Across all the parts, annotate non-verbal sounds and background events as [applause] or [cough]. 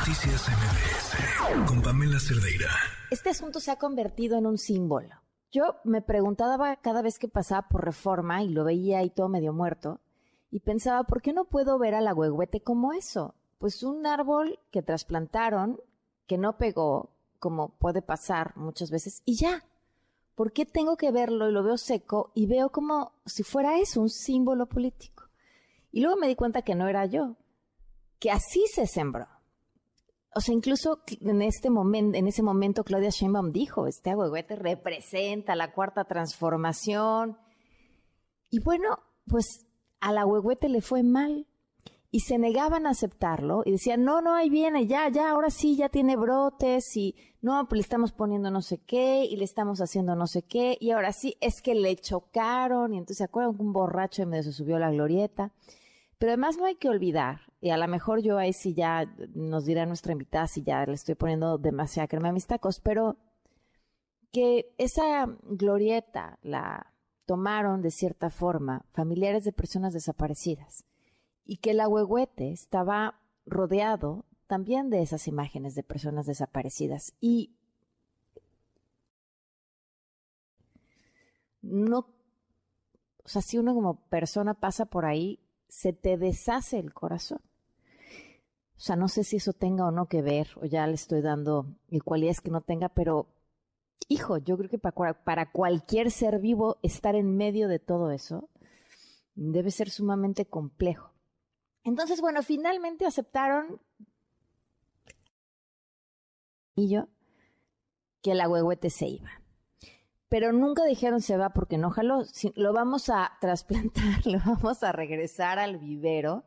Noticias MBS con Pamela Cerdeira. Este asunto se ha convertido en un símbolo. Yo me preguntaba cada vez que pasaba por reforma y lo veía ahí todo medio muerto y pensaba, ¿por qué no puedo ver a la huehuete como eso? Pues un árbol que trasplantaron, que no pegó, como puede pasar muchas veces, y ya. ¿Por qué tengo que verlo y lo veo seco y veo como si fuera eso, un símbolo político? Y luego me di cuenta que no era yo, que así se sembró. O sea, incluso en este momento, en ese momento Claudia Sheinbaum dijo, este agüehuete representa la cuarta transformación. Y bueno, pues a la agüehuete le fue mal y se negaban a aceptarlo y decían, no, no, ahí viene, ya, ya, ahora sí, ya tiene brotes y no, pues le estamos poniendo no sé qué y le estamos haciendo no sé qué y ahora sí, es que le chocaron y entonces se acuerdan que un borracho y medio se subió a la glorieta. Pero además no hay que olvidar, y a lo mejor yo ahí sí ya nos dirá nuestra invitada si ya le estoy poniendo demasiada crema a mis tacos, pero que esa glorieta la tomaron de cierta forma familiares de personas desaparecidas y que el ahuehuete estaba rodeado también de esas imágenes de personas desaparecidas. Y no, o sea, si uno como persona pasa por ahí, se te deshace el corazón. O sea, no sé si eso tenga o no que ver, o ya le estoy dando cualidades que no tenga, pero hijo, yo creo que para, cualquier ser vivo estar en medio de todo eso debe ser sumamente complejo. Entonces, bueno, finalmente aceptaron y yo que el agüehuete se iba pero nunca dijeron se va porque no jaló. Lo vamos a trasplantar, [laughs] lo vamos a regresar al vivero.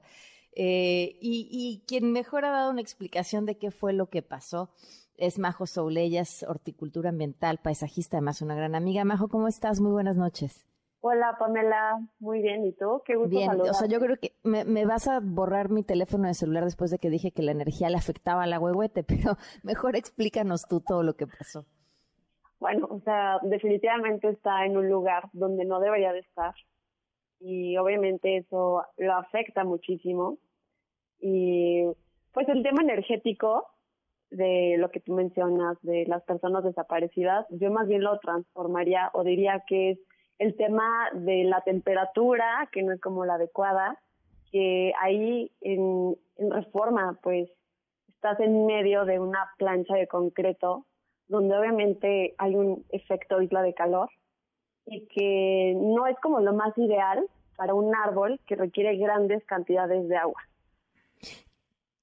Eh, y, quien mejor ha dado una explicación de qué fue lo que pasó es Majo Souleyas, horticultura ambiental, paisajista, además una gran amiga. Majo, ¿cómo estás? Muy buenas noches. Hola Pamela, muy bien, ¿y tú? Qué gusto Bien, o sea, yo creo que me, me, vas a borrar mi teléfono de celular después de que dije que la energía le afectaba al agüehuete, [laughs] pero mejor explícanos tú todo lo que pasó bueno, o sea, definitivamente está en un lugar donde no debería de estar y obviamente eso lo afecta muchísimo. Y pues el tema energético de lo que tú mencionas de las personas desaparecidas, yo más bien lo transformaría o diría que es el tema de la temperatura, que no es como la adecuada, que ahí en, en reforma pues estás en medio de una plancha de concreto donde obviamente hay un efecto isla de calor y que no es como lo más ideal para un árbol que requiere grandes cantidades de agua.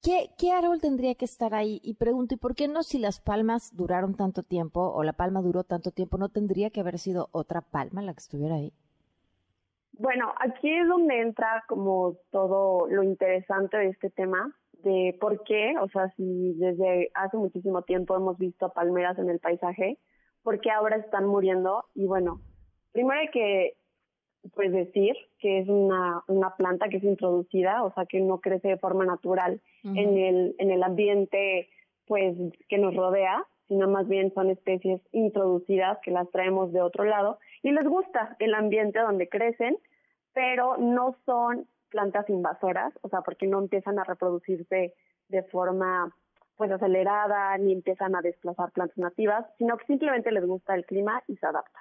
¿Qué, ¿Qué, árbol tendría que estar ahí? Y pregunto, ¿y por qué no si las palmas duraron tanto tiempo o la palma duró tanto tiempo, no tendría que haber sido otra palma la que estuviera ahí? Bueno, aquí es donde entra como todo lo interesante de este tema, de por qué, o sea, si desde hace muchísimo tiempo hemos visto palmeras en el paisaje, por qué ahora están muriendo. Y bueno, primero hay que pues decir que es una, una planta que es introducida, o sea, que no crece de forma natural en, el, en el ambiente pues que nos rodea, sino más bien son especies introducidas que las traemos de otro lado y les gusta el ambiente donde crecen, pero no son plantas invasoras, o sea, porque no empiezan a reproducirse de forma pues acelerada ni empiezan a desplazar plantas nativas, sino que simplemente les gusta el clima y se adapta.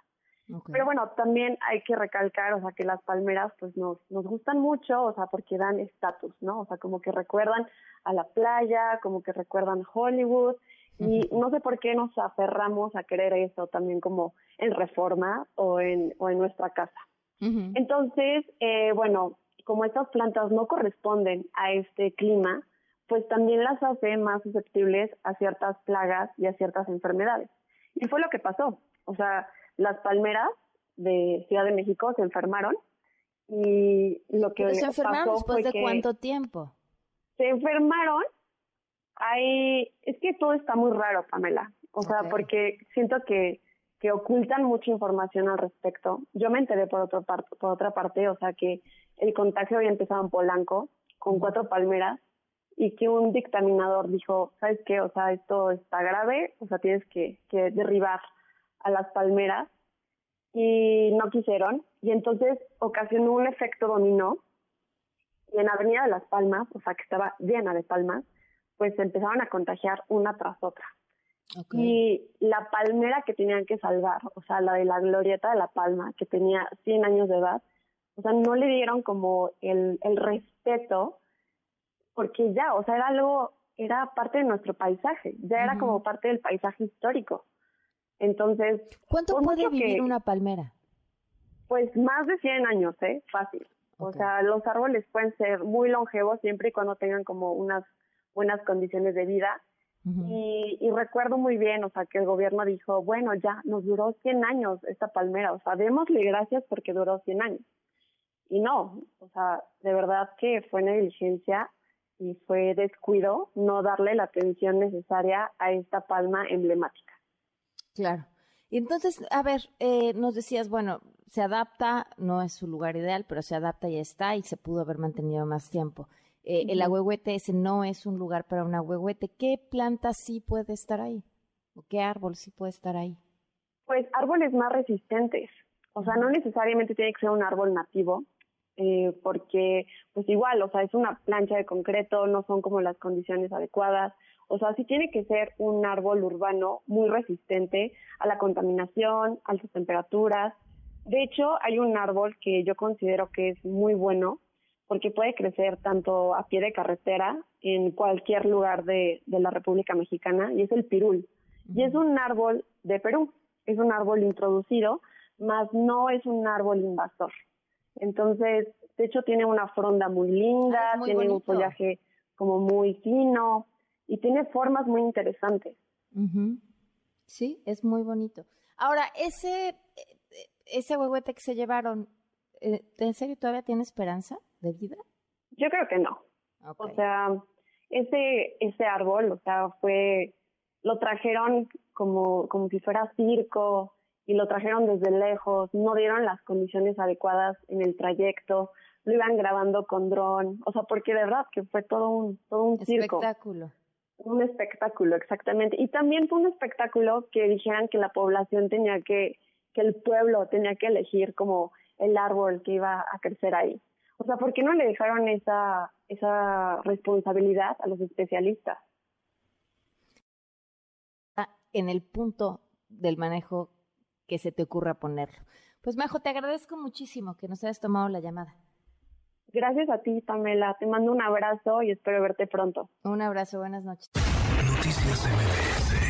Pero bueno, también hay que recalcar, o sea, que las palmeras pues nos, nos gustan mucho, o sea, porque dan estatus, ¿no? O sea, como que recuerdan a la playa, como que recuerdan Hollywood, y no sé por qué nos aferramos a querer eso también como en reforma o en, o en nuestra casa. Entonces, eh, bueno, como estas plantas no corresponden a este clima, pues también las hace más susceptibles a ciertas plagas y a ciertas enfermedades. Y fue lo que pasó. O sea, las palmeras de Ciudad de México se enfermaron y lo que se enfermaron después de cuánto tiempo? Se enfermaron. Hay, es que todo está muy raro, Pamela. O sea, porque siento que que ocultan mucha información al respecto. Yo me enteré por, otro por otra parte, o sea, que el contagio había empezado en Polanco con cuatro palmeras y que un dictaminador dijo, ¿sabes qué? O sea, esto está grave, o sea, tienes que, que derribar a las palmeras y no quisieron y entonces ocasionó un efecto dominó y en Avenida de las Palmas, o sea, que estaba llena de palmas, pues se empezaron a contagiar una tras otra. Y la palmera que tenían que salvar, o sea, la de la glorieta de la palma, que tenía 100 años de edad, o sea, no le dieron como el, el respeto, porque ya, o sea, era algo, era parte de nuestro paisaje, ya era como parte del paisaje histórico. Entonces... ¿Cuánto puede vivir una palmera? Pues más de 100 años, ¿eh? Fácil. O sea, los árboles pueden ser muy longevos siempre y cuando tengan como unas buenas condiciones de vida. Y, y, recuerdo muy bien, o sea, que el gobierno dijo, bueno, ya, nos duró 100 años esta palmera, o sea, démosle gracias porque duró 100 años. Y no, o sea, de verdad que fue negligencia y fue descuido no darle la atención necesaria a esta palma emblemática. Claro. Y entonces, a ver, eh, nos decías, bueno, se adapta, no es su lugar ideal, pero se adapta y está y se pudo haber mantenido más tiempo. Eh, El ahuehuete ese no es un lugar para un ahuehuete. ¿Qué planta sí puede estar ahí? ¿O qué árbol sí puede estar ahí? Pues árboles más resistentes. O sea, no necesariamente tiene que ser un árbol nativo, eh, porque pues igual, o sea, es una plancha de concreto, no son como las condiciones adecuadas. O sea, sí tiene que ser un árbol urbano muy resistente a la contaminación, a altas temperaturas. De hecho, hay un árbol que yo considero que es muy bueno porque puede crecer tanto a pie de carretera en cualquier lugar de, la República Mexicana y es el pirul. Y es un árbol de Perú, es un árbol introducido, mas no es un árbol invasor. Entonces, de hecho tiene una fronda muy linda, ah, tiene un follaje como muy fino, y tiene formas muy interesantes. Sí, es muy bonito. Ahora, ese, ese huehuete que se llevaron, eh, ¿en serio todavía tiene esperanza de vida? Yo creo que no. O sea, ese, ese árbol, o sea, fue, lo trajeron como, como si fuera circo y lo trajeron desde lejos, no dieron las condiciones adecuadas en el trayecto, lo iban grabando con dron, o sea, porque de verdad que fue todo un, todo un circo. Espectáculo. Un espectáculo, exactamente. Y también fue un espectáculo que dijeran que la población tenía que, que el pueblo tenía que elegir como el árbol que iba a crecer ahí. O sea, ¿por qué no le dejaron esa, esa responsabilidad a los especialistas? Ah, en el punto del manejo que se te ocurra ponerlo. Pues Majo, te agradezco muchísimo que nos hayas tomado la llamada. Gracias a ti, Pamela. Te mando un abrazo y espero verte pronto. Un abrazo, buenas noches. Noticias MBS